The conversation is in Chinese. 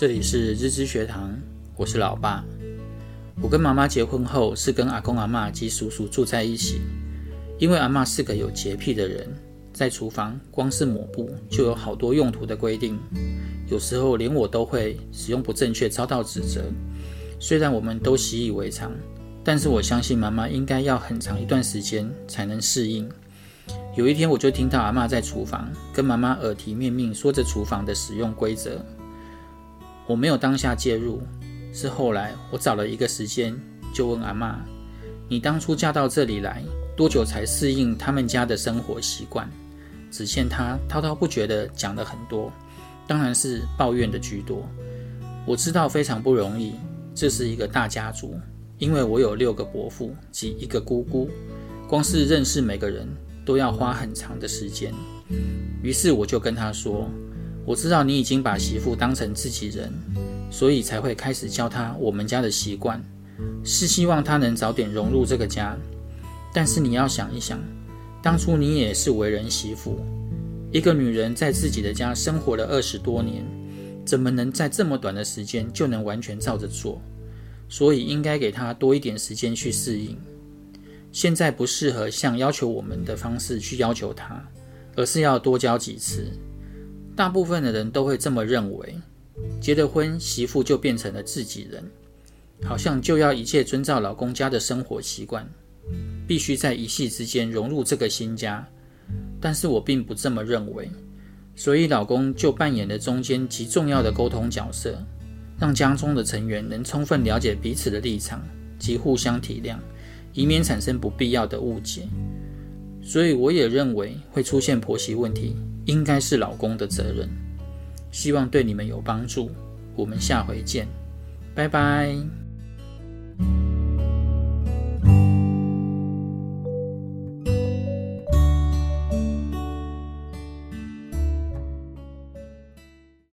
这里是日知学堂，我是老爸。我跟妈妈结婚后是跟阿公阿嬷及叔叔住在一起，因为阿嬷是个有洁癖的人，在厨房光是抹布就有好多用途的规定，有时候连我都会使用不正确遭到指责。虽然我们都习以为常，但是我相信妈妈应该要很长一段时间才能适应。有一天，我就听到阿嬷在厨房跟妈妈耳提面命说着厨房的使用规则。我没有当下介入，是后来我找了一个时间，就问阿嬷：“你当初嫁到这里来多久才适应他们家的生活习惯？”只见她滔滔不绝地讲了很多，当然是抱怨的居多。我知道非常不容易。这是一个大家族，因为我有六个伯父及一个姑姑，光是认识每个人都要花很长的时间。于是我就跟他说：“我知道你已经把媳妇当成自己人，所以才会开始教她我们家的习惯，是希望她能早点融入这个家。但是你要想一想，当初你也是为人媳妇，一个女人在自己的家生活了二十多年。”怎么能在这么短的时间就能完全照着做？所以应该给她多一点时间去适应。现在不适合像要求我们的方式去要求她，而是要多教几次。大部分的人都会这么认为，结了婚媳妇就变成了自己人，好像就要一切遵照老公家的生活习惯，必须在一夕之间融入这个新家。但是我并不这么认为。所以，老公就扮演了中间极重要的沟通角色，让家中的成员能充分了解彼此的立场及互相体谅，以免产生不必要的误解。所以，我也认为会出现婆媳问题，应该是老公的责任。希望对你们有帮助。我们下回见，拜拜。